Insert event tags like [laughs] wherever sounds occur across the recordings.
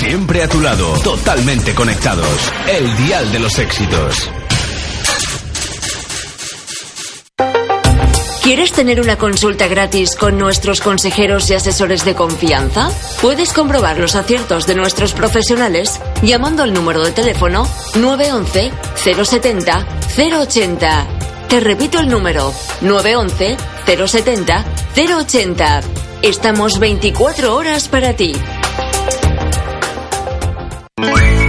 Siempre a tu lado, totalmente conectados. El dial de los éxitos. ¿Quieres tener una consulta gratis con nuestros consejeros y asesores de confianza? Puedes comprobar los aciertos de nuestros profesionales llamando al número de teléfono 911 070 080. Te repito el número 911 070 080. Estamos 24 horas para ti. Bye.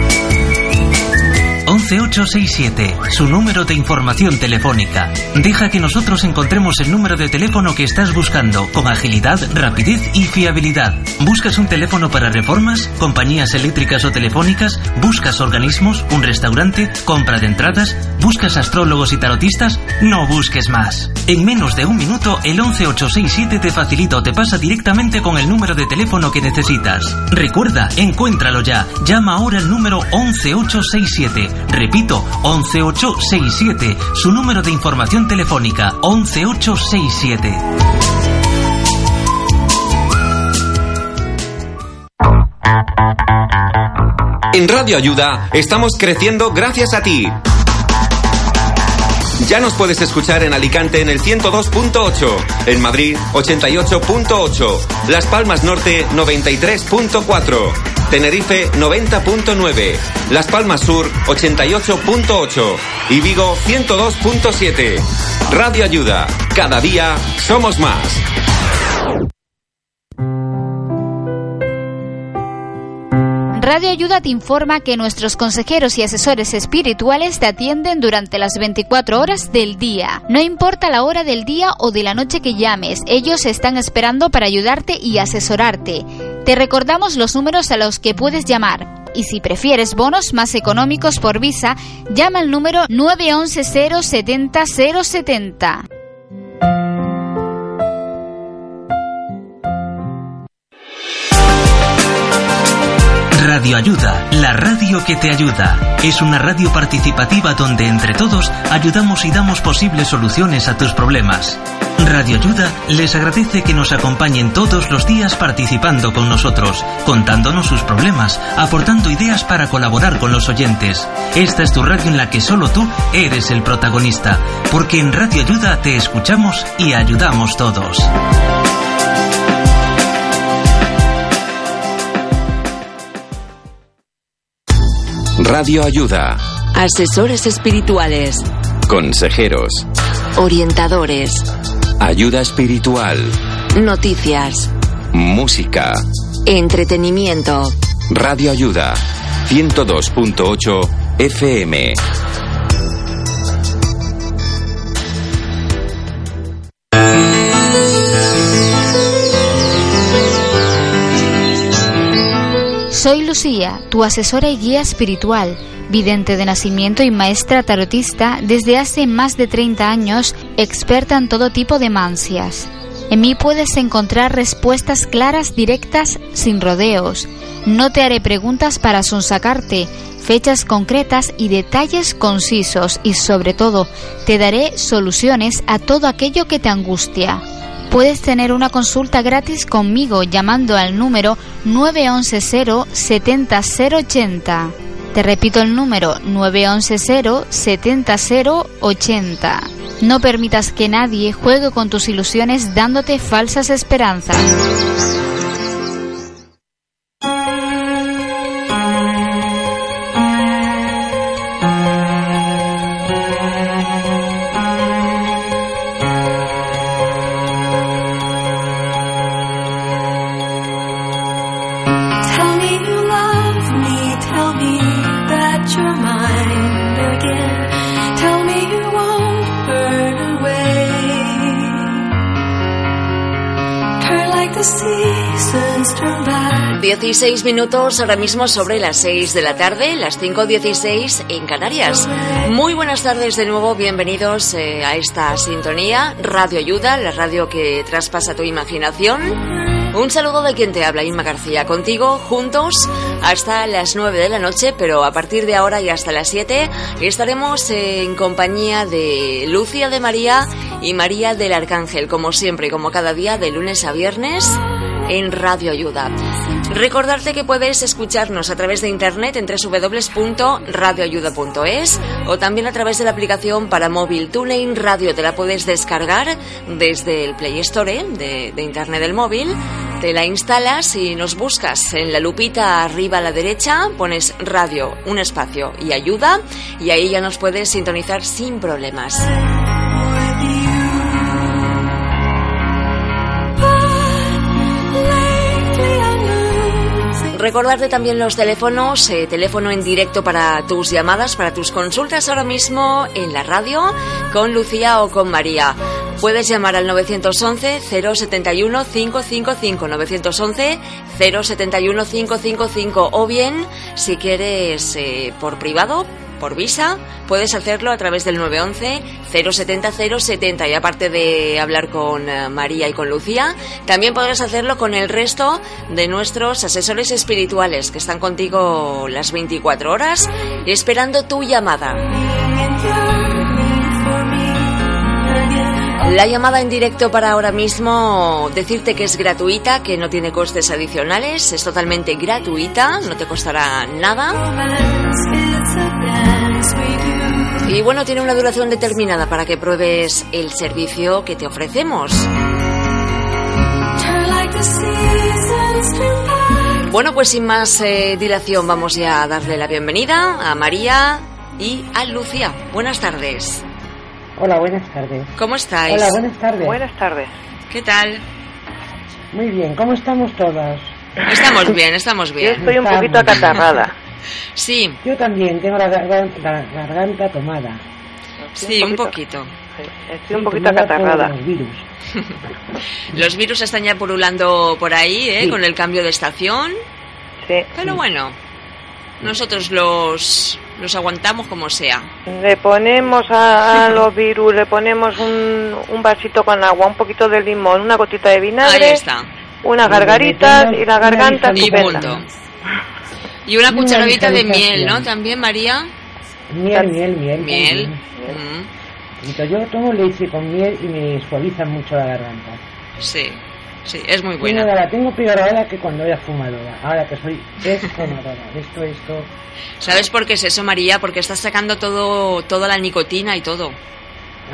11867, su número de información telefónica. Deja que nosotros encontremos el número de teléfono que estás buscando con agilidad, rapidez y fiabilidad. ¿Buscas un teléfono para reformas, compañías eléctricas o telefónicas? ¿Buscas organismos, un restaurante, compra de entradas? ¿Buscas astrólogos y tarotistas? No busques más. En menos de un minuto, el 11867 te facilita o te pasa directamente con el número de teléfono que necesitas. Recuerda, encuéntralo ya. Llama ahora al número 11867. Repito, 11867, su número de información telefónica, 11867. En Radio Ayuda estamos creciendo gracias a ti. Ya nos puedes escuchar en Alicante en el 102.8, en Madrid 88.8, Las Palmas Norte 93.4, Tenerife 90.9, Las Palmas Sur 88.8 y Vigo 102.7. Radio Ayuda, cada día somos más. Radio Ayuda te informa que nuestros consejeros y asesores espirituales te atienden durante las 24 horas del día. No importa la hora del día o de la noche que llames, ellos están esperando para ayudarte y asesorarte. Te recordamos los números a los que puedes llamar. Y si prefieres bonos más económicos por visa, llama al número 911 070 070. Radio Ayuda, la radio que te ayuda. Es una radio participativa donde entre todos ayudamos y damos posibles soluciones a tus problemas. Radio Ayuda les agradece que nos acompañen todos los días participando con nosotros, contándonos sus problemas, aportando ideas para colaborar con los oyentes. Esta es tu radio en la que solo tú eres el protagonista, porque en Radio Ayuda te escuchamos y ayudamos todos. Radio Ayuda. Asesores espirituales, Consejeros. orientadores, Ayuda espiritual. noticias, Música. entretenimiento. Radio Ayuda. 102.8 FM. Soy Lucía, tu asesora y guía espiritual, vidente de nacimiento y maestra tarotista desde hace más de 30 años, experta en todo tipo de mancias. En mí puedes encontrar respuestas claras, directas, sin rodeos. No te haré preguntas para sonsacarte, fechas concretas y detalles concisos y sobre todo te daré soluciones a todo aquello que te angustia. Puedes tener una consulta gratis conmigo llamando al número 911 070 080. Te repito el número 911 070 080. No permitas que nadie juegue con tus ilusiones dándote falsas esperanzas. 16 minutos ahora mismo sobre las 6 de la tarde, las 5.16 en Canarias. Muy buenas tardes de nuevo, bienvenidos eh, a esta sintonía, Radio Ayuda, la radio que traspasa tu imaginación. Un saludo de quien te habla, Inma García, contigo, juntos, hasta las 9 de la noche, pero a partir de ahora y hasta las 7 estaremos en compañía de Lucia de María y María del Arcángel, como siempre, como cada día, de lunes a viernes en Radio Ayuda. Recordarte que puedes escucharnos a través de internet en www.radioayuda.es o también a través de la aplicación para móvil TuneIn Radio. Te la puedes descargar desde el Play Store ¿eh? de, de internet del móvil. Te la instalas y nos buscas en la lupita arriba a la derecha, pones radio, un espacio y ayuda y ahí ya nos puedes sintonizar sin problemas. Recordarte también los teléfonos, eh, teléfono en directo para tus llamadas, para tus consultas ahora mismo en la radio con Lucía o con María. Puedes llamar al 911 071 555 911 071 555 o bien si quieres eh, por privado por visa, puedes hacerlo a través del 911 070 070 y aparte de hablar con eh, María y con Lucía, también podrás hacerlo con el resto de nuestros asesores espirituales que están contigo las 24 horas esperando tu llamada. La llamada en directo para ahora mismo, decirte que es gratuita, que no tiene costes adicionales, es totalmente gratuita, no te costará nada. Y bueno, tiene una duración determinada para que pruebes el servicio que te ofrecemos. Bueno, pues sin más eh, dilación vamos ya a darle la bienvenida a María y a Lucía. Buenas tardes. Hola, buenas tardes. ¿Cómo estáis? Hola, buenas tardes. Buenas tardes. ¿Qué tal? Muy bien, ¿cómo estamos todas? Estamos bien, estamos Yo bien. estoy un Estamos poquito acatarrada. Sí, Yo también tengo la garganta, la garganta tomada. sí, un poquito. Sí, Estoy un poquito acatarrada. los virus. [laughs] Los virus están ya purulando por ahí, ¿eh? Sí. Con el cambio de estación. Sí. Pero bueno, nosotros los, los aguantamos como sea. Le ponemos a, a los virus, le ponemos un, un vasito con agua, un poquito de limón, una gotita de Ahí vinagre, está. unas gargaritas y la garganta Y punto. Y una cucharadita de miel, ¿no? También, María. Miel, miel, miel. Miel. también. Mm, yo tomo leche con miel y me suaviza mucho la garganta. Sí, sí, es muy buena. la tengo peor ahora que cuando era fumadora. Ahora que soy fumadora. Esto, esto. ¿Sabes por qué es eso, María? Porque estás sacando todo, toda la nicotina y todo.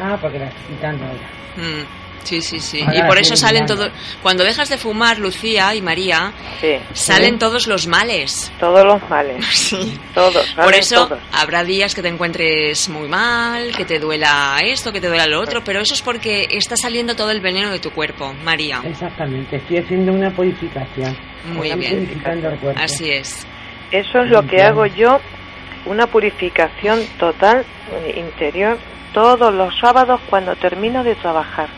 Ah, porque la estoy quitando ahora. Mm, sí, sí, sí. Ahora Y por eso salen eliminando. todo. Cuando dejas de fumar, Lucía y María, Sí, salen Sí. todos los males. todos los males. [laughs] Sí. Todos, Por eso todos. habrá días que te encuentres muy mal, que te duela esto, que te duela lo otro, pero eso es porque está saliendo todo el veneno de tu cuerpo, María. Exactamente, estoy haciendo una purificación. Muy Estoy bien. purificando el cuerpo. Así es. Eso es lo que hago yo, una purificación total eh, interior todos los sábados cuando termino de trabajar.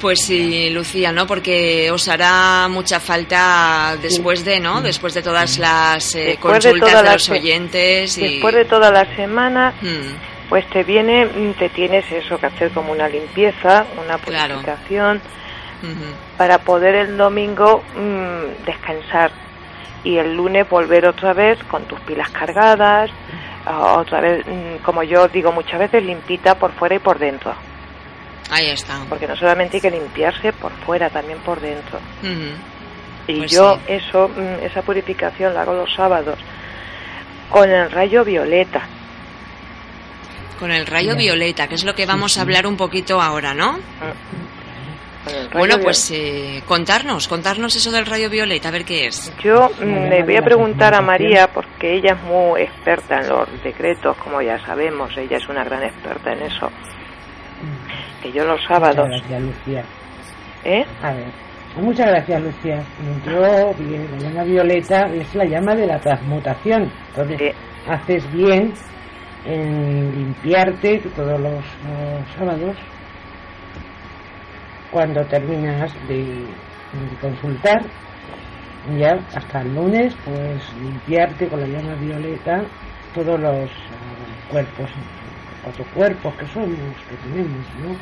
Pues sí, Lucía, ¿no? Porque os hará mucha falta después de, ¿no? Después de todas las eh, de consultas de los oyentes y... Después de toda la semana, Mm, pues te viene, mm, te tienes eso que hacer como una limpieza, una Claro. purificación, para poder el domingo mm, descansar y el lunes volver otra vez con tus pilas cargadas, ah, otra vez, mm, como yo digo muchas veces, limpita por fuera y por dentro, Ahí está. porque no solamente hay que limpiarse por fuera, también por dentro. Ujú. Y Pues yo sí. eso, mm, esa purificación la hago los sábados con el rayo violeta. Con el rayo Bien. violeta, que es lo que vamos a hablar un poquito ahora, ¿no? Rayo Bueno, pues eh, contarnos, contarnos eso del rayo violeta, a ver qué es. Yo mm, le voy a preguntar a. María, porque ella es muy experta en los decretos, como ya sabemos, ella es una gran experta en eso. Que yo los sábados, Muchas gracias, Lucía. ¿eh? A ver, muchas gracias, Lucía. Yo, bien, la llama violeta es la llama de la transmutación. Entonces, Sí. haces bien en limpiarte todos los, los sábados cuando terminas de, de consultar. Ya hasta el lunes, pues limpiarte con la llama violeta todos los ah, cuerpos, cuatro cuerpos que somos, que tenemos, ¿no?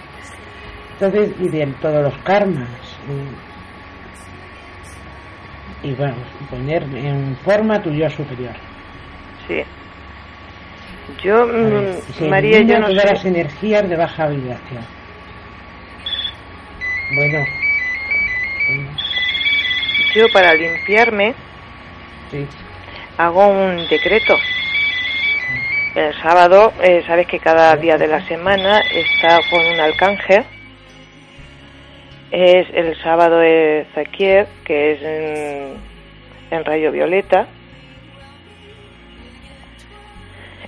Entonces, y de todos los karmas. Y, y bueno, poner en forma tu yo superior. Sí. Yo, ver, mm, María, yo no todas las energías de baja vibración. Bueno. bueno. yo para limpiarme Sí. hago un decreto. El sábado, eh, sabes que cada día de la semana está con un arcángel. Es el sábado de Zaquier, que es en, en rayo violeta.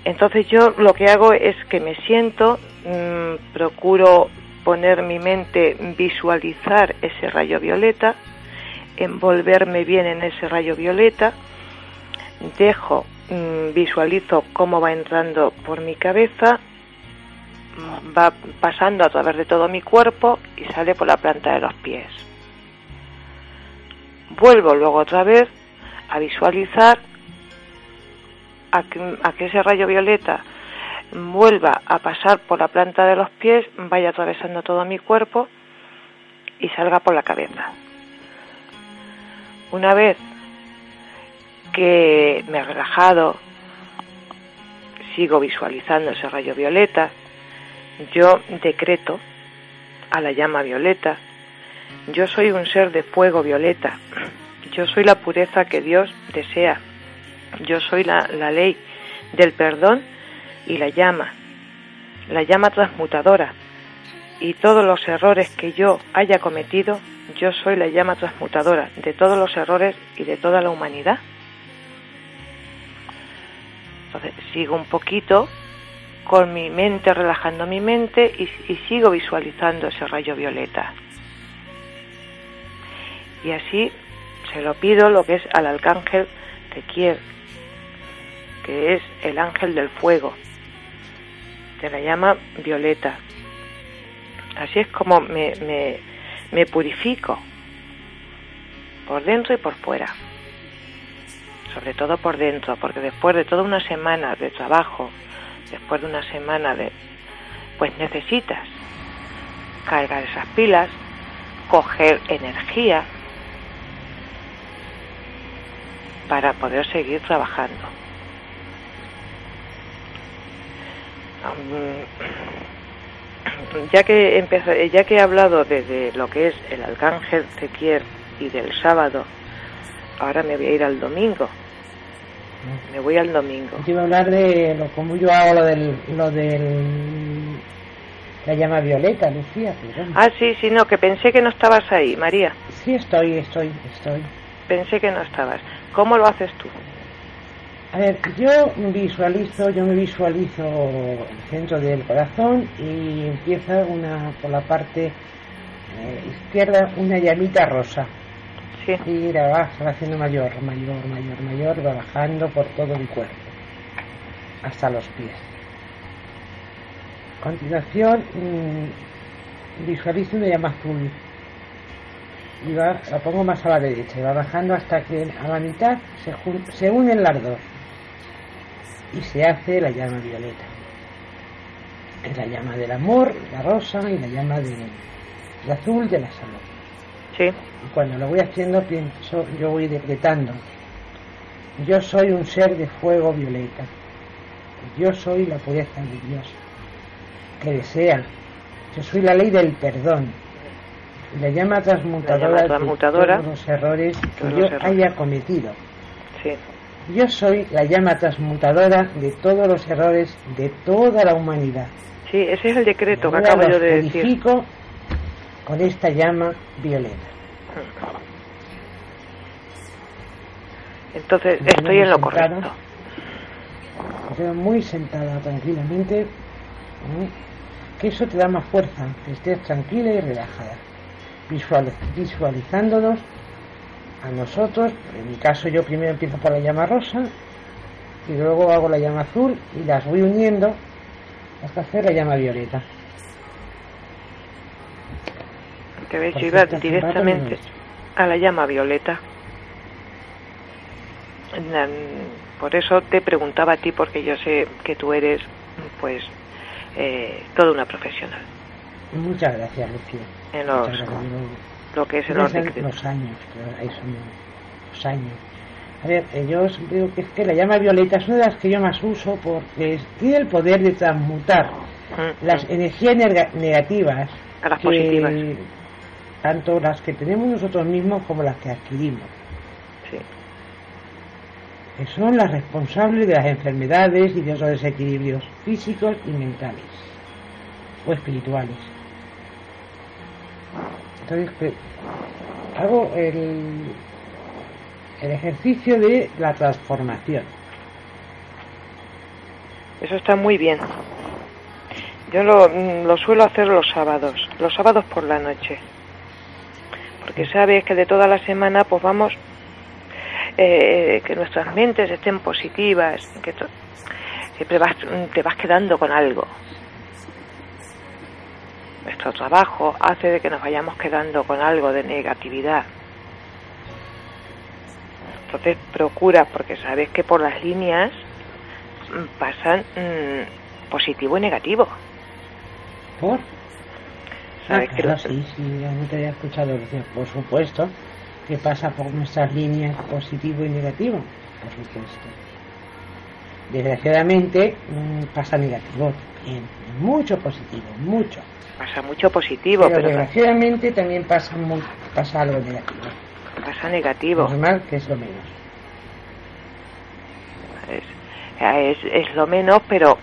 Entonces yo lo que hago es que me siento, mm, procuro poner mi mente, visualizar ese rayo violeta, envolverme bien en ese rayo violeta, dejo, mm, visualizo cómo va entrando por mi cabeza, va pasando a través de todo mi cuerpo y sale por la planta de los pies. Vuelvo luego otra vez a visualizar a que, a que ese rayo violeta vuelva a pasar por la planta de los pies, vaya atravesando todo mi cuerpo y salga por la cabeza. Una vez que me he relajado, sigo visualizando ese rayo violeta, yo decreto a la llama violeta, yo soy un ser de fuego violeta, yo soy la pureza que Dios desea, yo soy la, la ley del perdón y la llama, la llama transmutadora, y todos los errores que yo haya cometido, yo soy la llama transmutadora de todos los errores y de toda la humanidad. Entonces sigo un poquito con mi mente, relajando mi mente y, sigo visualizando ese rayo violeta. Y así se lo pido lo que es al arcángel Tequier, que es el ángel del fuego, de la llama violeta. Así es como me, me, me purifico, por dentro y por fuera. Sobre todo por dentro, porque después de toda una semana de trabajo, después de una semana de... pues necesitas cargar esas pilas, coger energía para poder seguir trabajando. Um, ya que ya que he hablado de, lo que es el arcángel Zequier y del sábado, ahora me voy a ir al domingo. Me voy al domingo. Te iba a hablar de lo, cómo yo hago lo del, lo del la llama violeta, Lucía. Bueno. Ah, sí, sí, no, que pensé que no estabas ahí, María. Sí, estoy, estoy, estoy. Pensé que no estabas. ¿Cómo lo haces tú? A ver, yo visualizo, yo me visualizo el centro del corazón y empieza una por la parte eh, izquierda una llamita rosa. Sí, Y la va, se va haciendo mayor, mayor, mayor, mayor, va bajando por todo mi cuerpo, hasta los pies. A continuación, mm, visualizo una llama azul. Y va, la pongo más a la derecha, y va bajando hasta que a la mitad se, se unen las dos. Y se hace la llama violeta. Es la llama del amor, la rosa, y la llama del, del azul de la salud. Sí, Y cuando lo voy haciendo, pienso, yo voy decretando. Yo soy un ser de fuego violeta. Yo soy la pureza de Dios que desea. Yo soy la ley del perdón. La llama transmutadora, La llama transmutadora de todos los errores que yo errores. haya cometido. sí. Yo soy la llama transmutadora de todos los errores de toda la humanidad. Sí, ese es el decreto que acabo yo de decir. Con esta llama violeta. Entonces, estoy en lo sentada. correcto. Quedo muy sentada tranquilamente, ¿eh? que eso te da más fuerza, que estés tranquila y relajada, Visual- visualizándonos a nosotros, en mi caso yo primero empiezo por la llama rosa y luego hago la llama azul y las voy uniendo hasta hacer la llama violeta. Que yo iba directamente a la llama violeta. Por eso te preguntaba a ti, porque yo sé que tú eres, pues, eh, toda una profesional Muchas gracias, Lucía. en los, gracias. Lo que es el orden. los años, pero ahí son los años. A ver, eh, yo digo que es que la llama violeta es una de las que yo más uso porque tiene el poder de transmutar Mm, las energías negativas A las que positivas. Tanto las que tenemos nosotros mismos como las que adquirimos. Sí. que son las responsables de las enfermedades y de otros desequilibrios físicos y mentales o espirituales. Entonces, que hago el, el ejercicio de la transformación. Eso está muy bien. Yo lo, mm, lo suelo hacer los sábados, los sábados por la noche. Porque sabes que de toda la semana pues vamos, eh, que nuestras mentes estén positivas, que siempre vas, te vas quedando con algo. Nuestro trabajo hace de que nos vayamos quedando con algo de negatividad. Entonces procura, porque sabes que por las líneas mm, pasan mm, positivo y negativo. ¿Por? Sabes Ah, que claro, los- sí, sí, ya no te había escuchado decir, por supuesto, que pasa por nuestras líneas positivo y negativo, por supuesto. Desgraciadamente mm, pasa negativo también, mucho positivo, mucho. pasa mucho positivo, Pero pero, desgraciadamente también pasa, muy, pasa algo negativo. pasa negativo. Normal que es lo menos. Es, es, es lo menos, pero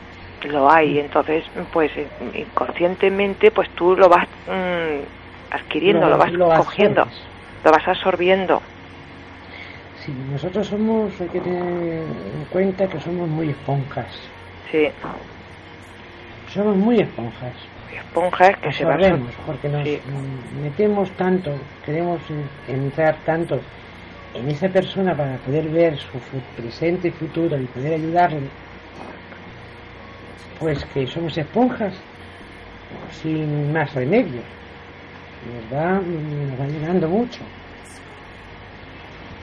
lo hay. Entonces, pues eh, inconscientemente, pues tú lo vas mm, adquiriendo, lo, vas cogiendo, absorbes. lo vas absorbiendo. Sí, nosotros somos, hay que tener en cuenta que somos muy esponjas. Sí, Somos muy esponjas. esponjas que se absorbemos porque nos Sí. mm, metemos tanto, queremos en- entrar tanto en esa persona para poder ver su presente y futuro y poder ayudarle, pues que somos esponjas sin más remedio. Nos va, nos va llegando mucho.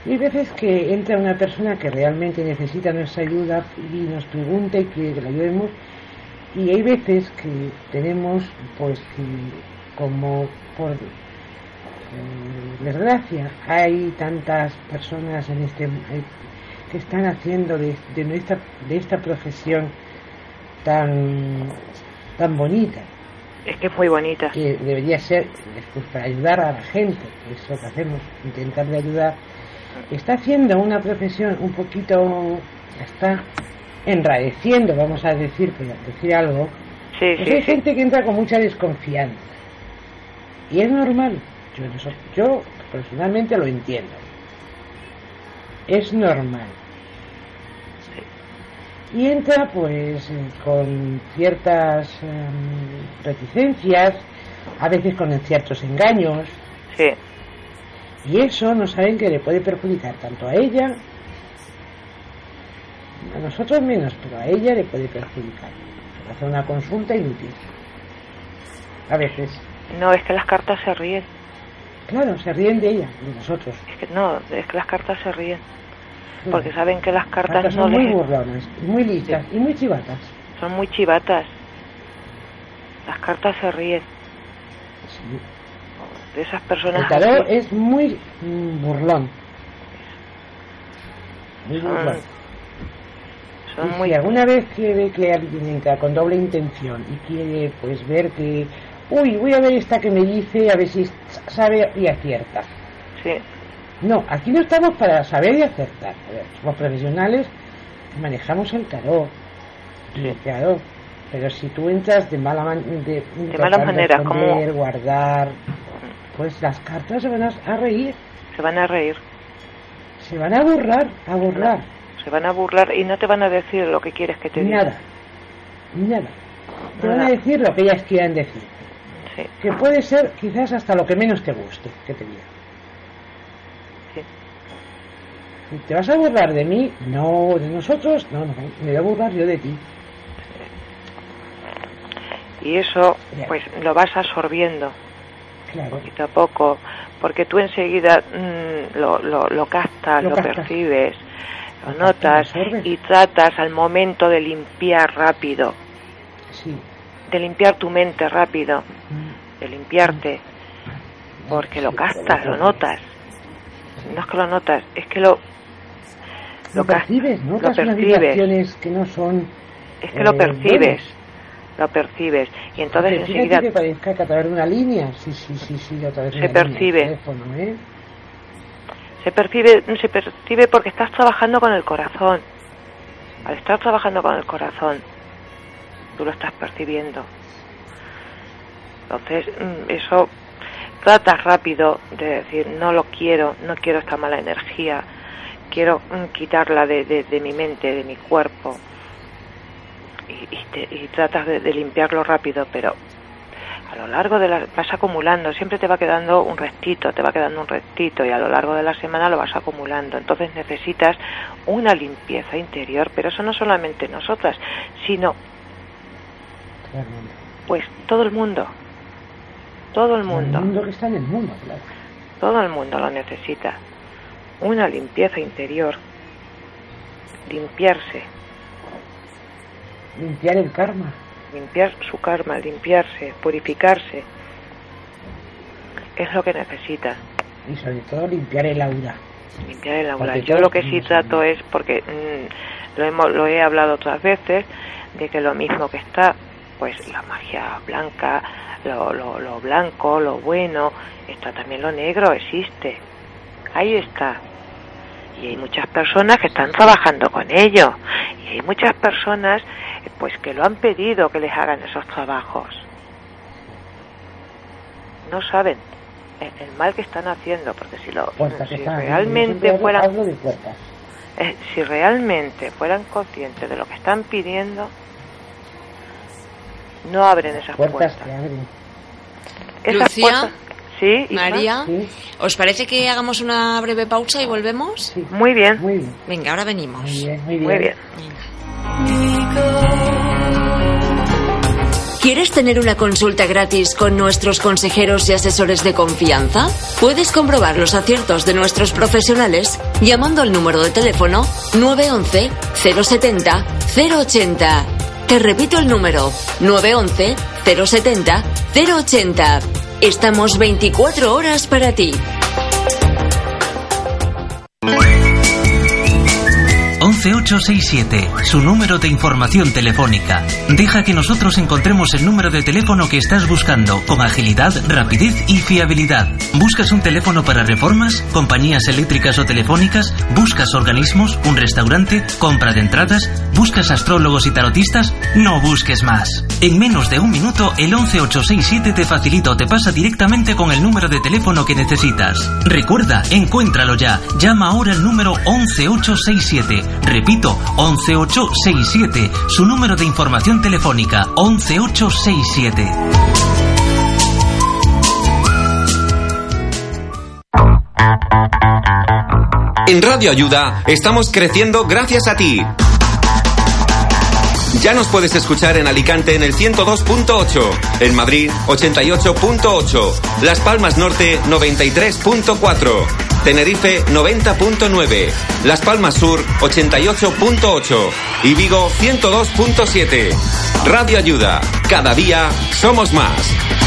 Y hay veces que entra una persona que realmente necesita nuestra ayuda y nos pregunta y quiere que la ayudemos y hay veces que tenemos, pues, como por mm, desgracia, hay tantas personas en este que están haciendo de, de nuestra de esta profesión tan tan bonita Es que es muy bonita. que debería ser pues, para ayudar a la gente, que es lo que hacemos, intentar de ayudar, está haciendo una profesión un poquito, está enraeciendo, vamos a decir, por decir algo, Sí, pues sí, hay sí. gente que entra con mucha desconfianza. Y es normal, yo, yo personalmente lo entiendo. Es normal. Y entra pues eh, con ciertas em, reticencias, a veces con ciertos engaños, Sí, y eso no saben que le puede perjudicar tanto a ella, a nosotros menos, pero a ella le puede perjudicar. Hacer una consulta inútil. A veces, no, es que las cartas se ríen. claro, se ríen de ella, de nosotros. Es que no, es que las cartas se ríen. Porque saben que las cartas no son muy burlonas, muy listas y muy chivatas. son muy chivatas. Las cartas se ríen Sí. de esas personas El tarot así. es muy mm, burlón. Muy Son- burlón. Son Y muy si alguna vez quiere que alguien entra con doble intención y quiere pues ver que, uy, voy a ver esta que me dice, a ver si sabe y acierta. sí, No, aquí no estamos para saber y acertar. A ver, somos profesionales, manejamos el tarot. El tarot. Pero si tú entras de mala, man- de, De mala manera, esconder, como- guardar, pues las cartas se van a, a reír, se van a reír, se van a burlar, a burlar. se van a burlar y no te van a decir lo que quieres que te digan. Nada, nada. Te van a decir lo que ellas quieran decir. Sí, Que puede ser quizás hasta lo que menos te guste que te digan. sí. Si ¿Te vas a burlar de mí? No, de nosotros, no, no, me voy a burlar yo de ti. Y eso, pues lo vas absorbiendo Claro, poquito a poco, porque tú enseguida mm, lo, lo, lo captas, Lo lo, captas. percibes, lo Lo notas captas, y tratas al momento de limpiar rápido, sí. de limpiar tu mente rápido, Mm, de limpiarte, porque lo captas, lo notas. No es que lo notas, es que lo, Lo lo percibes, ¿no? lo percibes. que no son... es que lo eh, percibes. buenas. lo percibes y entonces enseguida que parezca que a través de una línea. Sí, sí, sí, sí, a través de Se una línea percibe. teléfono, ¿eh? se percibe se percibe porque estás trabajando con el corazón. Al estar trabajando con el corazón, tú lo estás percibiendo. Entonces, mm, eso tratas rápido de decir, no lo quiero, no quiero esta mala energía, quiero mm, quitarla de, de- de mi mente, de mi cuerpo. Y, y te- y tratas de, de limpiarlo rápido, pero a lo largo de la vas acumulando, siempre te va quedando un restito, te va quedando un restito y a lo largo de la semana lo vas acumulando. Entonces necesitas una limpieza interior, pero eso no solamente nosotras, sino pues todo el mundo. Todo el El mundo, mundo que está en el mundo, claro. todo el mundo lo necesita. Una limpieza interior. Limpiarse, Limpiar el karma. limpiar su karma, limpiarse, purificarse. Es lo que necesita. Y sobre todo limpiar el aura. limpiar el aura. Porque Yo lo que sí trato es, porque mm, lo, hemos, lo he hablado otras veces, de que lo mismo que está, pues la magia blanca, lo, lo, lo blanco, lo bueno, está también lo negro, existe. Ahí está. Y hay muchas personas que están trabajando con ello. Y hay muchas personas pues que lo han pedido que les hagan esos trabajos. No saben el, el mal que están haciendo, porque si lo si están. realmente fueran eh, si realmente fueran conscientes de lo que están pidiendo, no abren esas Puertas puertas. que abren. Esas Lucía, puertas- sí, Isma? María, Sí, ¿os parece que hagamos una breve pausa y volvemos? sí. Muy bien, Muy bien. Venga, ahora venimos. Muy bien, muy bien. muy bien. ¿Quieres tener una consulta gratis con nuestros consejeros y asesores de confianza? Puedes comprobar los aciertos de nuestros profesionales llamando al número de teléfono 911 070 080. Te repito el número 911 070 080. Estamos 24 horas para ti. 11867, su número de información telefónica. Deja que nosotros encontremos el número de teléfono que estás buscando con agilidad, rapidez y fiabilidad. ¿Buscas un teléfono para reformas, compañías eléctricas o telefónicas? ¿Buscas organismos, un restaurante, compra de entradas? ¿Buscas astrólogos y tarotistas? No busques más. En menos de un minuto, el 11867 te facilita o te pasa directamente con el número de teléfono que necesitas. Recuerda, encuéntralo ya. Llama ahora al número 11867. Repito, 11867. Su número de información telefónica, 11867. En Radio Ayuda estamos creciendo gracias a ti. Ya nos puedes escuchar en Alicante en el 102.8, en Madrid 88.8, Las Palmas Norte 93.4, Tenerife 90.9, Las Palmas Sur 88.8 y Vigo 102.7. Radio Ayuda, cada día somos más.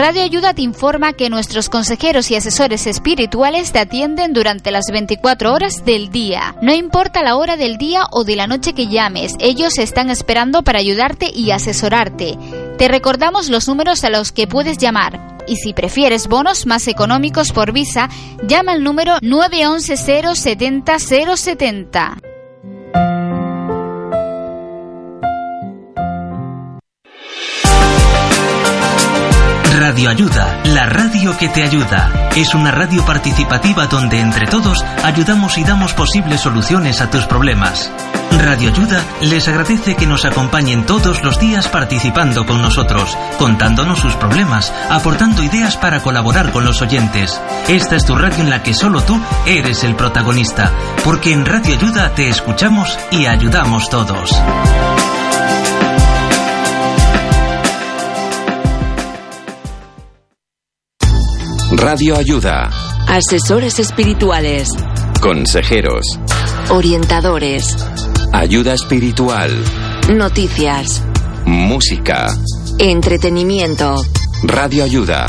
Radio Ayuda te informa que nuestros consejeros y asesores espirituales te atienden durante las 24 horas del día. No importa la hora del día o de la noche que llames, ellos están esperando para ayudarte y asesorarte. Te recordamos los números a los que puedes llamar. Y si prefieres bonos más económicos por visa, llama al número 911 070 070. Radio Ayuda, la radio que te ayuda. Es una radio participativa donde entre todos ayudamos y damos posibles soluciones a tus problemas. Radio Ayuda les agradece que nos acompañen todos los días participando con nosotros, contándonos sus problemas, aportando ideas para colaborar con los oyentes. Esta es tu radio en la que solo tú eres el protagonista, porque en Radio Ayuda te escuchamos y ayudamos todos. Radio Ayuda, Asesores espirituales, consejeros, orientadores, ayuda espiritual, noticias, música. entretenimiento. Radio Ayuda,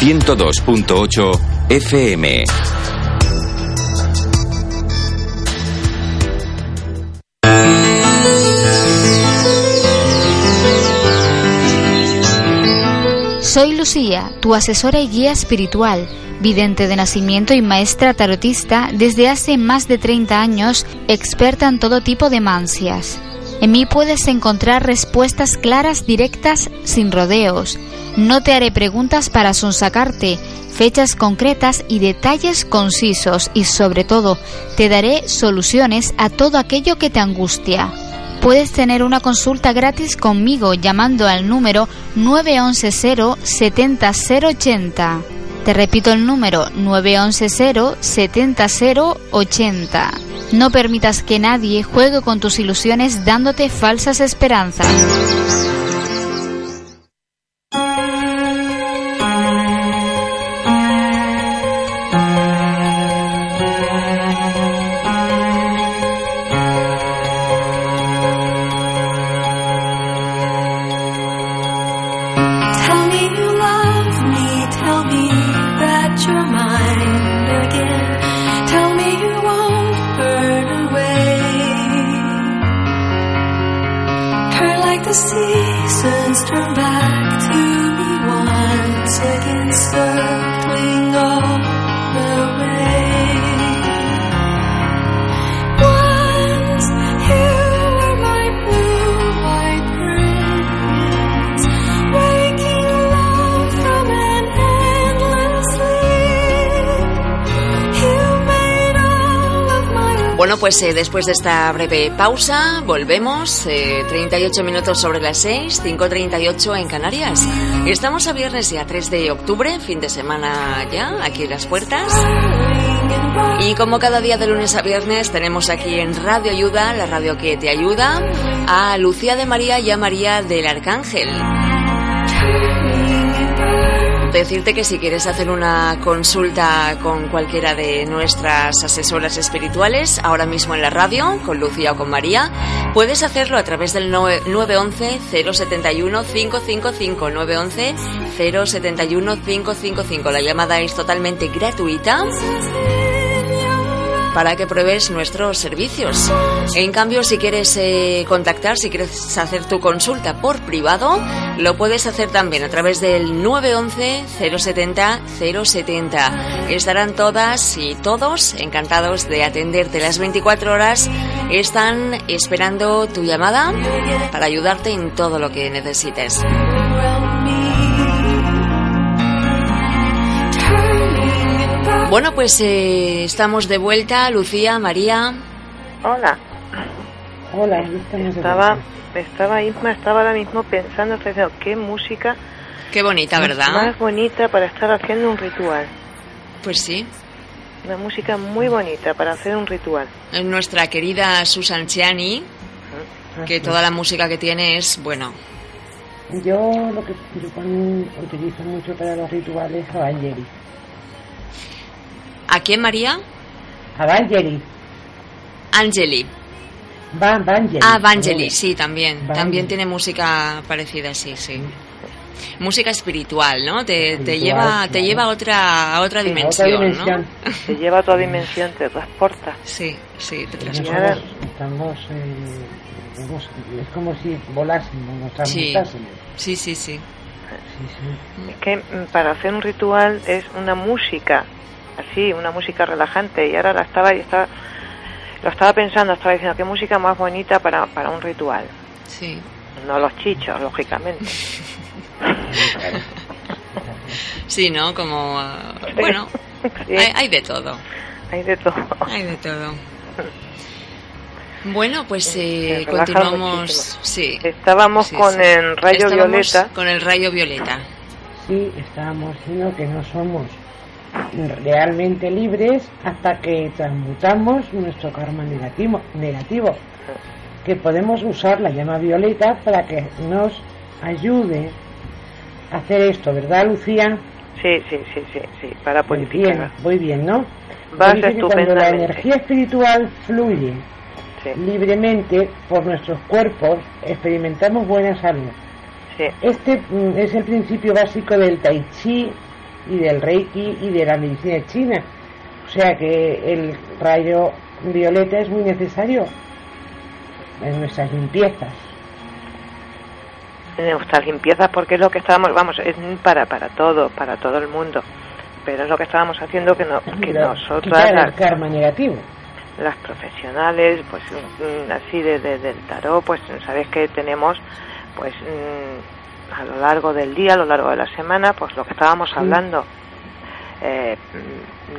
102.8 FM. Soy Lucía, tu asesora y guía espiritual, vidente de nacimiento y maestra tarotista desde hace más de 30 años, experta en todo tipo de mancias. En mí puedes encontrar respuestas claras, directas, sin rodeos. No te haré preguntas para sonsacarte, fechas concretas y detalles concisos y sobre todo te daré soluciones a todo aquello que te angustia. Puedes tener una consulta gratis conmigo llamando al número 911 70 080. Te repito el número 911 70 080. No permitas que nadie juegue con tus ilusiones dándote falsas esperanzas. Pues eh, después de esta breve pausa, volvemos. eh, 38 minutos sobre las 6, 5.38 en Canarias. Estamos a viernes ya 3 de octubre, fin de semana ya, aquí en las puertas. Y como cada día de lunes a viernes, tenemos aquí en Radio Ayuda, la radio que te ayuda, a Lucía de María y a María del Arcángel. Decirte que si quieres hacer una consulta con cualquiera de nuestras asesoras espirituales, ahora mismo en la radio, con Lucía o con María, puedes hacerlo a través del 9- 911-071-555. 911-071-555. La llamada es totalmente gratuita para que pruebes nuestros servicios. En cambio, si quieres eh, contactar, si quieres hacer tu consulta por privado, lo puedes hacer también a través del 911-070-070. Estarán todas y todos encantados de atenderte las 24 horas. Están esperando tu llamada para ayudarte en todo lo que necesites. Bueno, pues eh, estamos de vuelta, Lucía, María. Hola, Hola, estaba, estaba Isma, estaba ahora mismo pensando, diciendo, qué música Qué bonita, ¿verdad? más bonita para estar haciendo un ritual. Pues sí. Una música muy bonita para hacer un ritual. Es nuestra querida Susan Chiani, que toda la música que tiene es, bueno, Yo lo que yo utilizo mucho para los rituales es. ¿A quién María? Angeli. Va, Vangeli. Ah, Vangeli, sí, también. Vangeli. También tiene música parecida, sí, sí. Música espiritual, ¿no? Te, te lleva, te lleva a otra, a otra Sí, a dimensión, otra dimensión. ¿no? Te lleva a otra dimensión, te transporta. Sí, sí, te transporta. estamos, eh, es como si volásemos, nos Sí. transmutásemos. Sí, sí, sí. Sí, sí. Es que mm, para hacer un ritual es una música, así, una música relajante. Y ahora la estaba, y estaba, lo estaba pensando, estaba diciendo, qué música más bonita para, para un ritual. Sí. No los chichos, lógicamente. [laughs] Sí, ¿no? Como, bueno, Sí, hay, hay de todo. hay de todo. Hay de todo. Bueno, pues eh, continuamos. Sí. Estábamos sí, con sí. el rayo Estábamos violeta. Con el rayo violeta. Sí, estábamos diciendo que no somos realmente libres hasta que transmutamos nuestro karma negativo, negativo. Que podemos usar la llama violeta para que nos ayude a hacer esto, ¿verdad, Lucía? Sí, sí, sí, sí, sí, para Muy bien, purificar. muy bien, ¿no? Que cuando la energía espiritual fluye Sí, libremente por nuestros cuerpos, experimentamos buena salud. sí, Este mm, es el principio básico del Tai Chi y del Reiki y de la medicina china. O sea que el rayo violeta es muy necesario en nuestras limpiezas. nuestras limpiezas porque es lo que estábamos, vamos, es para para todo, para todo el mundo. Pero es lo que estábamos haciendo que, no, que Pero nosotras, las, el karma negativo. las profesionales, pues mm, así de, de- del tarot, pues sabes que tenemos, pues mm, a lo largo del día, a lo largo de la semana, pues lo que estábamos hablando, eh,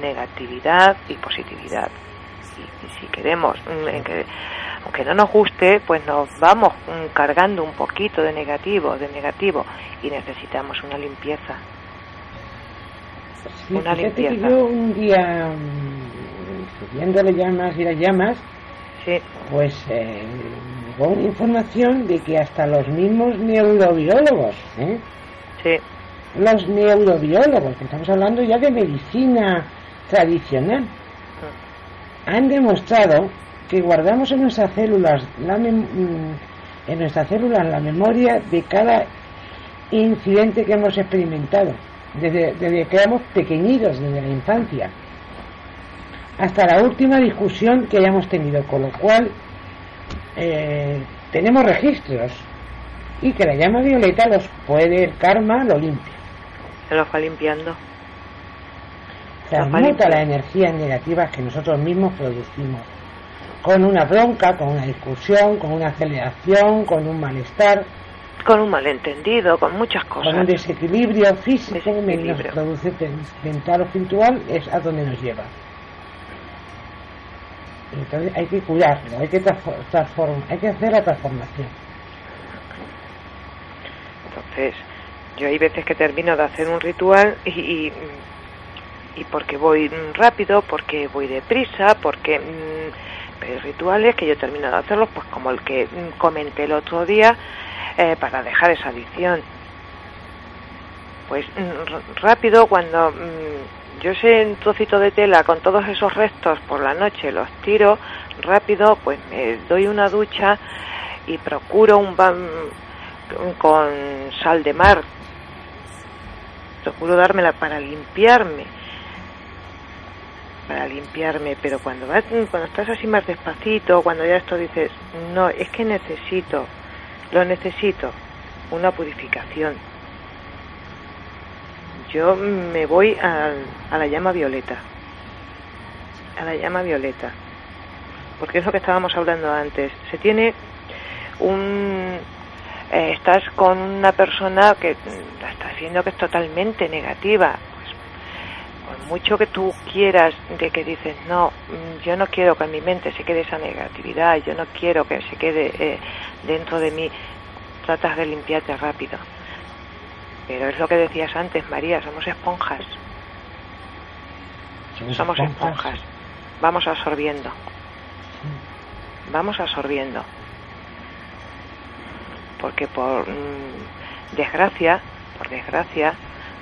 negatividad y positividad. Y, y si queremos, mm, en que, aunque no nos guste, pues nos vamos mm, cargando un poquito de negativo, de negativo, y necesitamos una limpieza. Sí, Una que limpieza. yo un día, mm, estudiándole llamas y las llamas, Sí, pues eh, una información de que hasta los mismos neurobiólogos, ¿eh? sí, los neurobiólogos, que estamos hablando ya de medicina tradicional, han demostrado que guardamos en nuestras células la mm, en nuestras células la memoria de cada incidente que hemos experimentado desde, desde que éramos pequeñitos, desde la infancia hasta la última discusión que hayamos tenido, con lo cual eh, tenemos registros y que la llama violeta los puede, el karma lo limpia. se los va limpiando. transmuta las energías negativas que nosotros mismos producimos. Con una bronca, con una discusión, con una aceleración, con un malestar, Con un malentendido, con muchas con cosas. un desequilibrio físico Desequilibrio. que nos produce ten- mental o espiritual, es a donde nos lleva. Entonces hay que cuidarlo, hay que hay que hacer la transformación. Entonces, yo hay veces que termino de hacer un ritual y, y, y porque voy rápido, porque voy deprisa, porque mm, pero rituales que yo termino de hacerlos, pues como el que mm, comenté el otro día, eh, para dejar esa adicción. Pues mm, rápido, cuando mm, yo un trocito de tela con todos esos restos por la noche, los tiro rápido, pues me doy una ducha y procuro un ban con sal de mar. Procuro dármela para limpiarme. Para limpiarme, pero cuando vas, cuando estás así más despacito, cuando ya esto dices, no, es que necesito, lo necesito, una purificación. Yo me voy al- a la llama violeta. A la llama violeta. Porque es lo que estábamos hablando antes. Se tiene un eh, estás con una persona que la estás viendo que es totalmente negativa, pues por mucho que tú quieras de que dices, no, yo no quiero que en mi mente se quede esa negatividad, yo no quiero que se quede eh, dentro de mí, tratas de limpiarte rápido. Pero es lo que decías antes, María, somos esponjas, somos esponjas, vamos absorbiendo, vamos absorbiendo. Porque por mm, desgracia, por desgracia,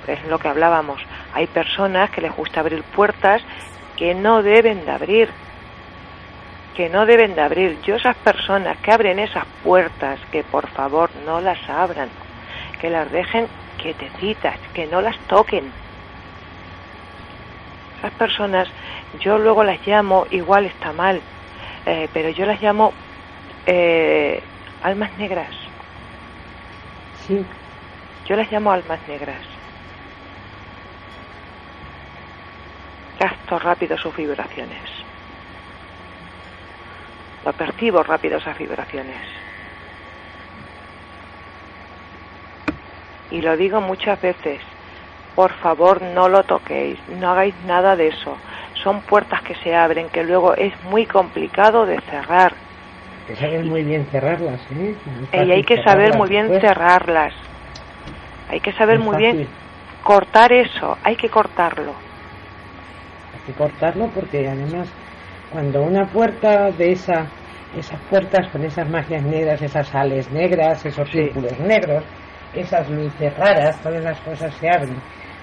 es lo que hablábamos, hay personas que les gusta abrir puertas que no deben de abrir, que no deben de abrir. Yo esas personas que abren esas puertas, que por favor no las abran, que las dejen quietecitas, que no las toquen. Esas personas, yo luego las llamo, igual está mal, eh, pero yo las llamo eh, almas negras. Sí, Yo las llamo almas negras. Gasto rápido sus vibraciones. Lo percibo rápido esas vibraciones. Y lo digo muchas veces. Por favor, no lo toquéis. No hagáis nada de eso. Son puertas que se abren que luego es muy complicado de cerrar. hay que saber muy bien cerrarlas, ¿eh? No Y hay que saber muy bien después. cerrarlas. Hay que saber No muy bien cortar eso. Hay que cortarlo. Hay que cortarlo porque además cuando una puerta de esa esas puertas con esas magias negras, esas sales negras, esos Sí. círculos negros, esas luces raras, todas las cosas se abren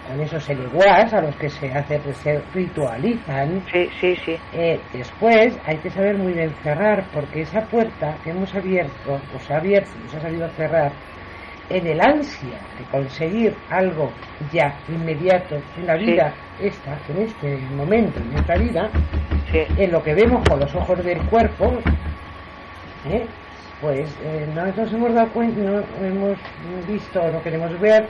con esos eleguas a los que se hace se ritualizan. Sí, sí, sí. Eh, después hay que saber muy bien cerrar porque esa puerta que hemos abierto, o se ha abierto y se ha sabido cerrar, en el ansia de conseguir algo ya inmediato en la Sí. vida, esta, en este momento en nuestra vida, Sí, en lo que vemos con los ojos del cuerpo, ¿eh? Pues eh, no nos hemos dado cuenta, no hemos visto, no queremos ver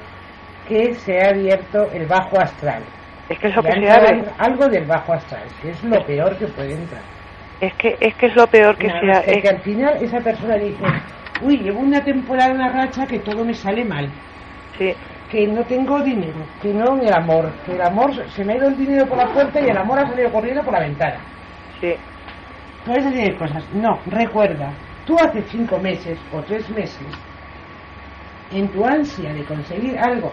que se ha abierto el bajo astral. Es que es lo Y que se abre. Algo del bajo astral, que es lo peor que puede entrar. Es que es que es lo peor que se que, es- que al final esa persona dice, uy, llevo una temporada, una racha que todo me sale mal, sí, que no tengo dinero, que no el amor, que el amor se me ha ido el dinero por la puerta y el amor ha salido corriendo por la ventana. sí. Toda esa serie de cosas. No, recuerda, tú hace cinco meses o tres meses, en tu ansia de conseguir algo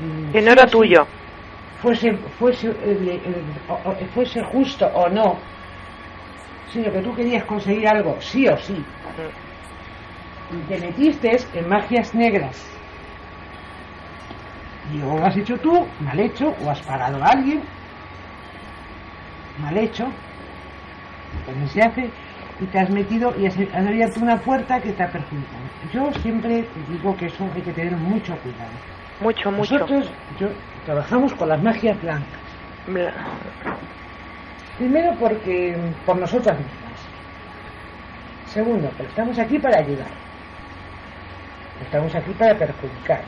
mm, Que no era tuyo. fuese, fuese, fuese justo o no, sino que tú querías conseguir algo sí o sí, y te metiste en magias negras. Y o lo has hecho tú, mal hecho, o has pagado a alguien, mal hecho, también se hace, y te has metido y has, has abierto una puerta que te ha perjudicado. Yo siempre digo que eso hay que tener mucho cuidado. Mucho, mucho. Nosotros yo, trabajamos con las magias blancas. Bla- Primero porque por nosotras mismas. Segundo, porque estamos aquí para ayudar. Estamos aquí para perjudicar.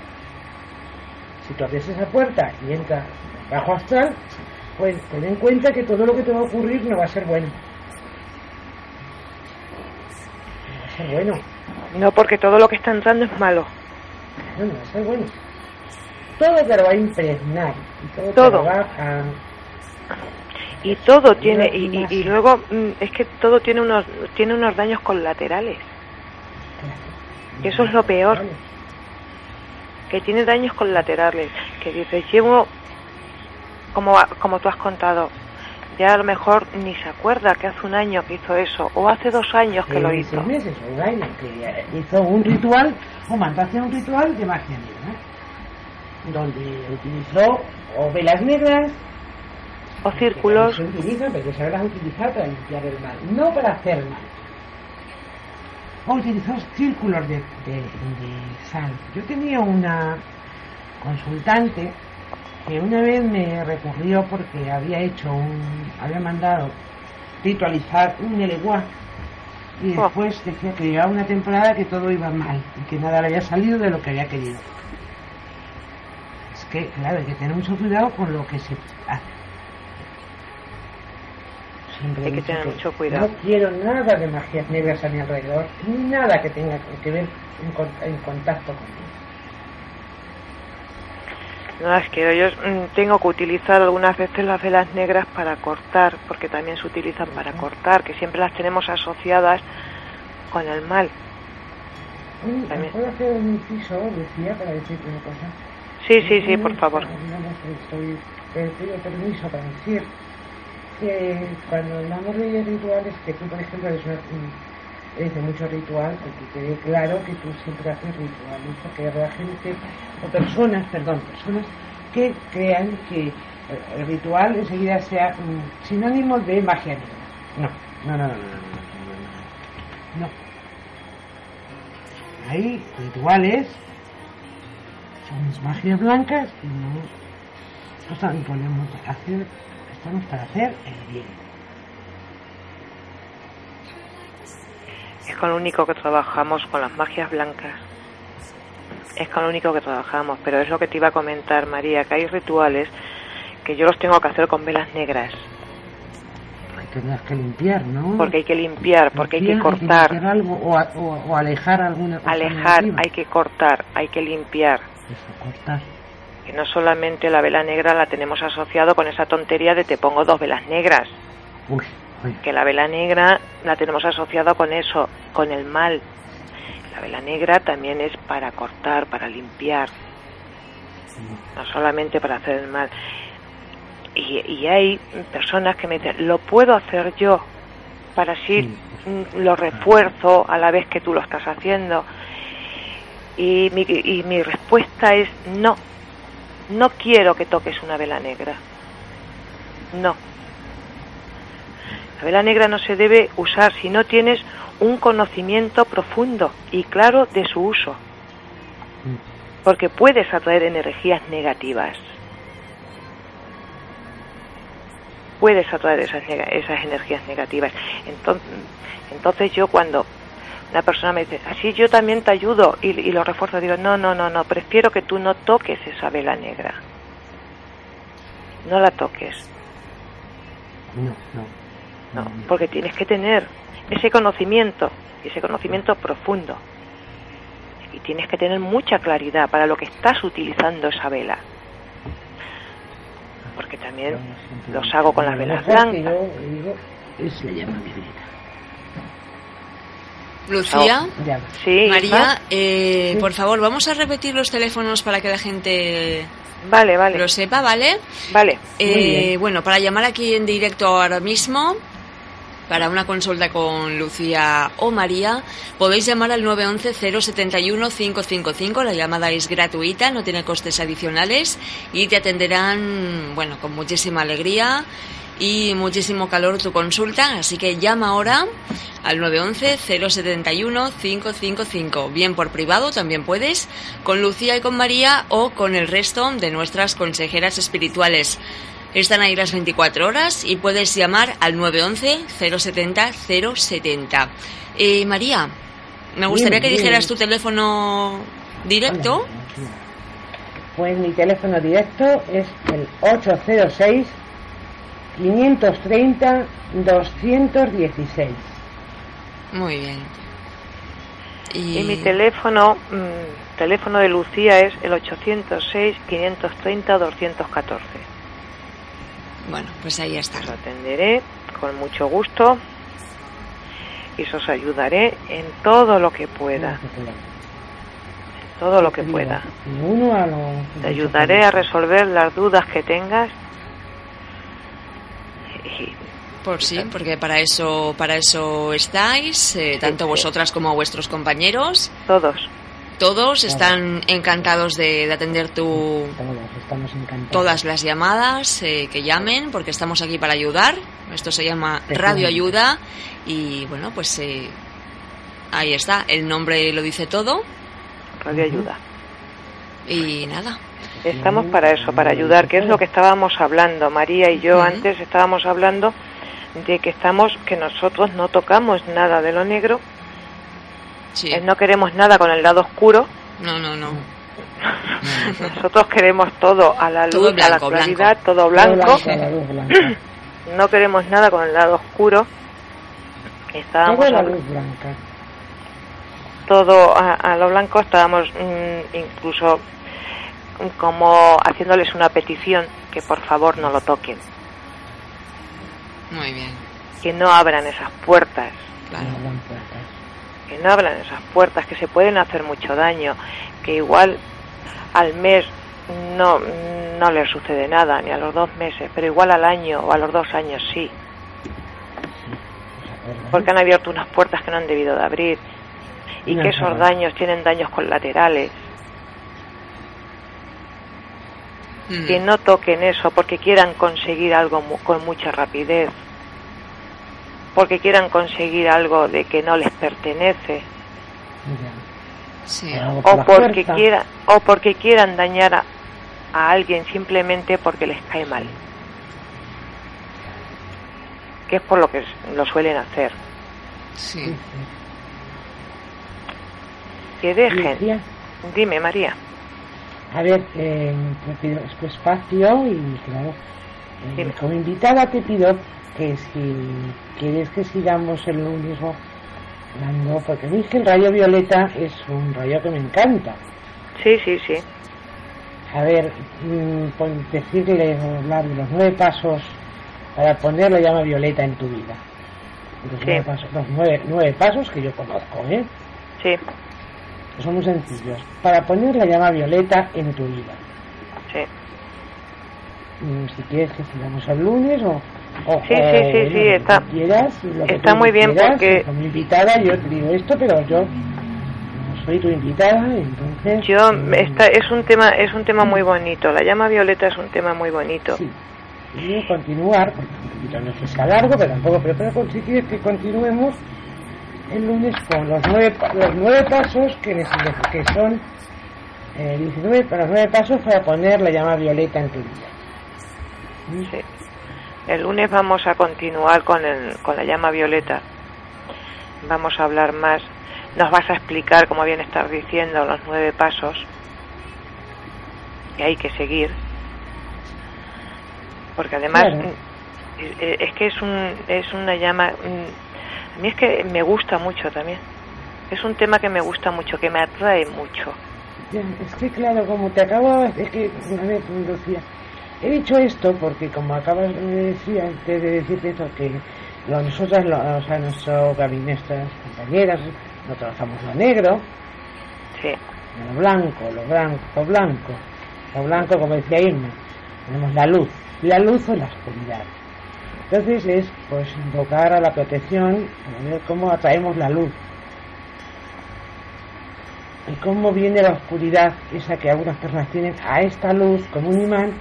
Si tú abres esa puerta y entra bajo astral, pues ten en cuenta que todo lo que te va a ocurrir no va a ser bueno. Bueno. No, porque todo lo que está entrando es malo. No, no va a ser bueno. Todo te lo va a impregnar. Y todo, te lo va a... Y todo tiene, y, y- luego mm, es que todo tiene unos, tiene unos daños colaterales, Eso es lo peor. Que tiene daños colaterales, que dices, llevo, como, como tú has contado, ya a lo mejor ni se acuerda que hace un año que hizo eso, o hace dos años que lo Eh, hizo. seis meses un año que eh, hizo un ritual o mandó hacer un ritual de magia negra donde utilizó o velas negras O que círculos, también se utilizan pero que saberlas utilizar para limpiar el mal no para hacer mal. O utilizó círculos de, de, de sal. Yo tenía una consultante que una vez me recurrió porque había hecho un había mandado ritualizar un eleguá y Oh. después decía que llevaba una temporada que todo iba mal y que nada le había salido de lo que había querido. Es que, claro, hay que tener mucho cuidado con lo que se hace. Siempre Hay que tener mucho cuidado. No quiero nada de magias negras a mi alrededor, ni nada que tenga que ver en, con- contacto conmigo. No es que yo mm, tengo que utilizar algunas veces las velas negras para cortar, porque también se utilizan para cortar, que siempre las tenemos asociadas con el mal. También. ¿Puedo hacer un inciso, Lucía, para decirte una cosa? Sí, sí, sí, por favor. Estoy, pido permiso para decir que cuando hablamos de rituales, que tú, por ejemplo, eres, una- de mucho ritual, que quede claro que tú siempre haces rituales, porque habrá gente, o personas, perdón, personas que crean que eh, el ritual enseguida sea mm, sinónimo de magia negra. No, no, no, no, no, no, no, no. no. Hay rituales son magias blancas y no nosotros podemos hacer estamos para hacer el bien Es con lo único que trabajamos, con las magias blancas. Es con lo único que trabajamos, pero es lo que te iba a comentar, María, que hay rituales que yo los tengo que hacer con velas negras, hay que tendrás que limpiar no porque hay que limpiar, porque hay que cortar, algo o, a- o- o alejar alguna cosa alejar, negativa. hay que cortar, hay que limpiar. Eso, cortar Que no solamente la vela negra la tenemos asociado con esa tontería de te pongo dos velas negras, uy. Que la vela negra la tenemos asociado con eso, con el mal. La vela negra también es para cortar, para limpiar, no solamente para hacer el mal. Y, y hay personas que me dicen, lo puedo hacer yo, para así Sí, mm, lo refuerzo a la vez que tú lo estás haciendo. Y mi, y mi respuesta es no, no quiero que toques una vela negra. No. La vela negra no se debe usar si no tienes un conocimiento profundo y claro de su uso, porque puedes atraer energías negativas. Puedes atraer esas, energías negativas. Entonces, yo cuando una persona me dice, así yo también te ayudo y, y lo refuerzo. Digo, no, no, no, no, prefiero que tú no toques esa vela negra. No la toques, No, no. No, porque tienes que tener ese conocimiento, ese conocimiento profundo. Y tienes que tener mucha claridad para lo que estás utilizando esa vela. Porque también los hago con las velas blancas. es la llama. Lucía. Sí, María, eh, por favor, vamos a repetir los teléfonos para que la gente Vale, vale, lo sepa, ¿vale? vale. Eh, bueno, para llamar aquí en directo ahora mismo, para una consulta con Lucía o María, podéis llamar al 911-071-555. La llamada es gratuita, no tiene costes adicionales y te atenderán, bueno, con muchísima alegría y muchísimo calor tu consulta. Así que llama ahora al 911-071-555. Bien por privado también puedes, con Lucía y con María o con el resto de nuestras consejeras espirituales. Están ahí las 24 horas y puedes llamar al 911-070-070. Eh, María, me gustaría que bien. dijeras tu teléfono directo. Pues mi teléfono directo es el 806 530 216. Muy bien. Y mi teléfono, mm, teléfono de Lucía es el 806-530-214. Bueno, pues ahí está. Os atenderé con mucho gusto y os ayudaré en todo lo que pueda, todo lo que pueda. Te ayudaré a resolver las dudas que tengas y Por sí, porque para eso, para eso estáis, eh, tanto vosotras como vuestros compañeros. todos. Todos están encantados de, de atender tu, Todos estamos encantados. todas las llamadas eh, que llamen, porque estamos aquí para ayudar. Esto se llama Radio Ayuda y bueno, pues eh, ahí está. El nombre lo dice todo Radio Ayuda. y nada. Estamos para eso, para ayudar, que es lo que estábamos hablando. María y yo antes estábamos hablando de que estamos, que nosotros no tocamos nada de lo negro, Sí. eh, no queremos nada con el lado oscuro, No, no, no. [laughs] nosotros queremos todo a la luz, Todo a la claridad, blanco. todo blanco, la [clears throat] no queremos nada con el lado oscuro. Estábamos Todo la habl- luz blanca. todo a, a lo blanco, estábamos mm, incluso mm, como haciéndoles una petición que por favor no lo toquen, Muy bien. que no abran esas puertas, Claro. Que no abran esas puertas, que se pueden hacer mucho daño, que igual al mes no, no les sucede nada, ni a los dos meses, pero igual al año o a los dos años sí, porque han abierto unas puertas que no han debido de abrir y que esos daños tienen daños colaterales. Mm. que no toquen eso porque quieran conseguir algo mu- con mucha rapidez, porque quieran conseguir algo de que no les pertenece. Sí. O porque quiera, o porque quieran dañar a, a alguien simplemente porque les cae mal, que es por lo que lo suelen hacer, Sí. Que dejen. Dime, María. A ver, eh, te pido es tu espacio y claro, eh, como invitada te pido que si quieres que sigamos el lunes o- hablando, porque a mí que el rayo violeta es un rayo que me encanta. Sí, sí, sí. A ver, pues decirle o hablar de los nueve pasos para poner la llama violeta en tu vida. Los, Sí. nueve, pasos, los nueve, nueve pasos que yo conozco, ¿eh? Sí, que son muy sencillos. Para poner la llama violeta en tu vida. sí. Mm, Si quieres que sigamos el lunes o... Sí, sí, sí, sí, está- quieras, está muy bien quieras, porque- Como invitada yo te digo esto, pero yo no soy tu invitada, entonces... Yo mm, esta es un tema es un tema muy bonito. La llama violeta es un tema muy bonito. Sí. Y continuar, porque un poquito no es que sea largo, pero tampoco, pero, pero si quieres que continuemos el lunes con los nueve, los nueve pasos que, que son eh, 19, para los nueve pasos para poner la llama violeta en tu vida. Sí. El lunes vamos a continuar con, el, con la llama violeta. Vamos a hablar más nos vas a explicar, como bien estás diciendo, los nueve pasos que hay que seguir. Porque además Claro. mm, eh, es que es, un, es una llama... mm, A mí es que me gusta mucho también. Es un tema que me gusta mucho, que me atrae mucho. Es que claro, como te acabo, es que, a ver, Lucía, he dicho esto porque como acabas de decir, antes de decirte esto, que lo, nosotras, o sea, nuestro gabinete, nuestras compañeras, no trabajamos lo negro, Sí, lo blanco, lo blanco, lo blanco, lo blanco, como decía Irma, tenemos la luz, la luz o la oscuridad. Entonces es, pues, invocar a la protección, a ver cómo atraemos la luz. Y cómo viene la oscuridad, esa que algunas personas tienen, a esta luz como un imán,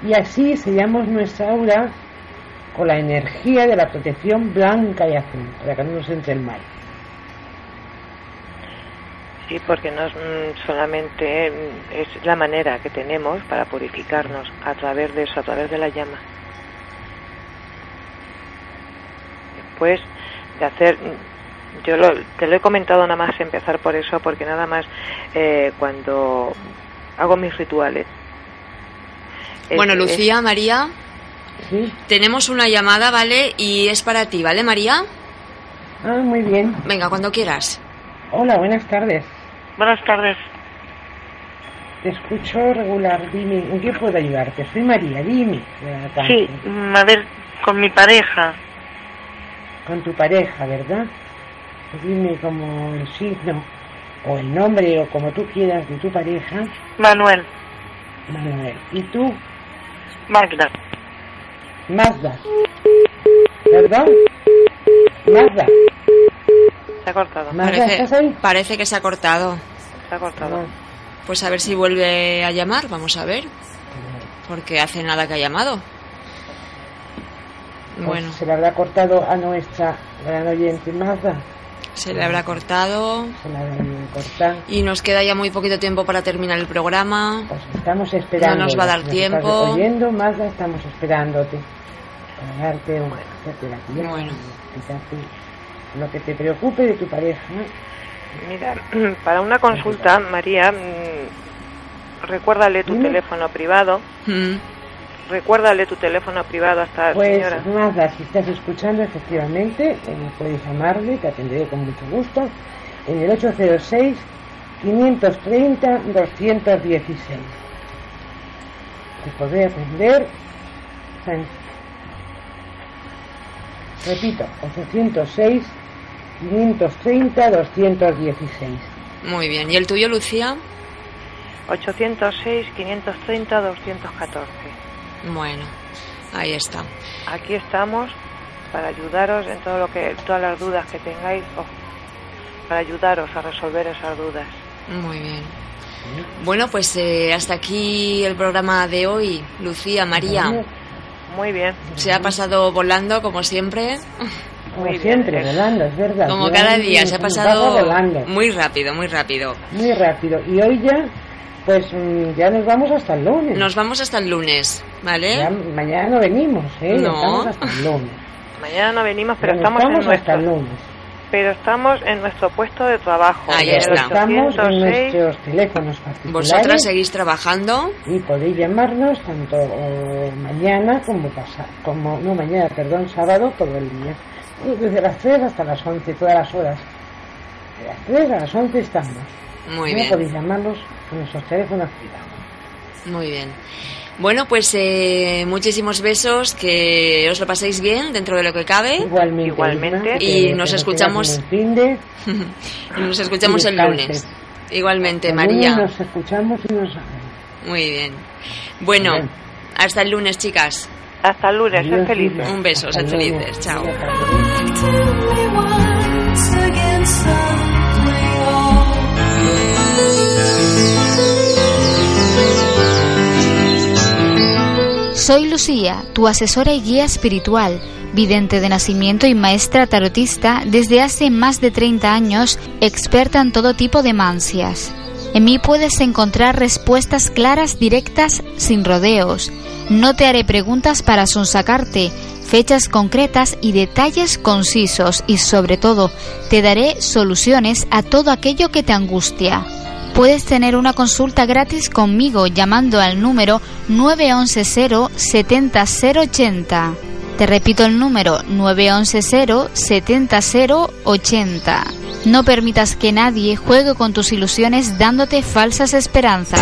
y así sellamos nuestra aura con la energía de la protección blanca y azul, para que no nos entre el mal. sí, porque no es mm, solamente mm, es la manera que tenemos para purificarnos a través de eso, a través de la llama. Después de hacer, mm, yo lo- te lo he comentado nada más empezar por eso, porque nada más eh, cuando hago mis rituales. Bueno, es- Lucía, María, ¿Sí? tenemos una llamada, ¿vale? Y es para ti, ¿vale, María? Ah, muy bien. Venga, cuando quieras. Hola, buenas tardes. Buenas tardes. Te escucho regular. Dime, ¿en qué puedo ayudarte? Soy María, dime. Sí, mm, a ver, con mi pareja. Con tu pareja, ¿verdad? Pues Dime como el signo o el nombre o como tú quieras de tu pareja, Manuel. Manuel. ¿Y tú? Magda. Mazda. ¿Perdón? Mazda. Se ha cortado. Parece, ¿estás ahí? parece que se ha cortado. Se ha cortado. Ah, Pues a ver si vuelve a llamar, vamos a ver. Porque hace nada que ha llamado. pues Bueno, Se le habrá cortado a nuestra gran oyente Mazda. Se le habrá cortado. Se la habrá cortado. Y nos queda ya muy poquito tiempo para terminar el programa. Pues estamos esperando. No nos va a dar Si tiempo. Oyendo, Mazda, estamos esperándote. Para darte un hacerte la tía, Bueno. lo que te preocupe de tu pareja. Mira, [clears throat] para una consulta, María, mm, recuérdale tu Dime. teléfono privado. Mm, Recuérdale tu teléfono privado a esta Pues señora. Mazda, si estás escuchando, efectivamente, eh, puedes llamarme, te atenderé con mucho gusto, en el 806 530 216. Te podré atender. en- Repito, 806 530 216. muy bien. ¿Y el tuyo, Lucía? 806 530 214. Bueno, ahí está. Aquí estamos para ayudaros en todo lo que todas las dudas que tengáis, o para ayudaros a resolver esas dudas. Muy bien. Bueno, pues eh, hasta aquí el programa de hoy. Lucía, María, Muy bien. se ha pasado volando como siempre. Como Muy bien, siempre, volando, es verdad. Como cada día, se ha pasado muy rápido, muy rápido. Muy rápido. Y hoy ya, pues mm, ya nos vamos hasta el lunes. Nos vamos hasta el lunes, ¿vale? Ya mañana no venimos, ¿eh? No. Estamos hasta el lunes. Mañana no venimos, pero Ya estamos, en hasta nuestro, el lunes. pero estamos en nuestro puesto de trabajo. Ahí está. Estamos en 806. nuestros teléfonos particulares. Vosotras seguís trabajando. Y podéis llamarnos tanto eh, mañana como pasado, como, no mañana, perdón, sábado, todo el día. Desde las 3 hasta las 11, todas las horas. De las 3 a las 11 estamos. Muy bien, podéis llamarnos con nuestros teléfonos privados. muy bien. Bueno, pues eh, muchísimos besos, que os lo paséis bien dentro de lo que cabe. Igualmente. Igualmente. Y nos escuchamos- [laughs] Y nos escuchamos el lunes. Igualmente, El lunes María. Nos escuchamos y nos Muy bien. Bueno, Bien. hasta el lunes, chicas. Hasta el lunes, sed felices. Un beso, sed felices. Chao. Soy Lucía, tu asesora y guía espiritual, vidente de nacimiento y maestra tarotista desde hace más de 30 años, experta en todo tipo de mancias. En mí puedes encontrar respuestas claras, directas, sin rodeos. No te haré preguntas para sonsacarte, fechas concretas y detalles concisos y sobre todo te daré soluciones a todo aquello que te angustia. Puedes tener una consulta gratis conmigo llamando al número 911 70 080. Te repito el número 911 70 080. No permitas que nadie juegue con tus ilusiones dándote falsas esperanzas.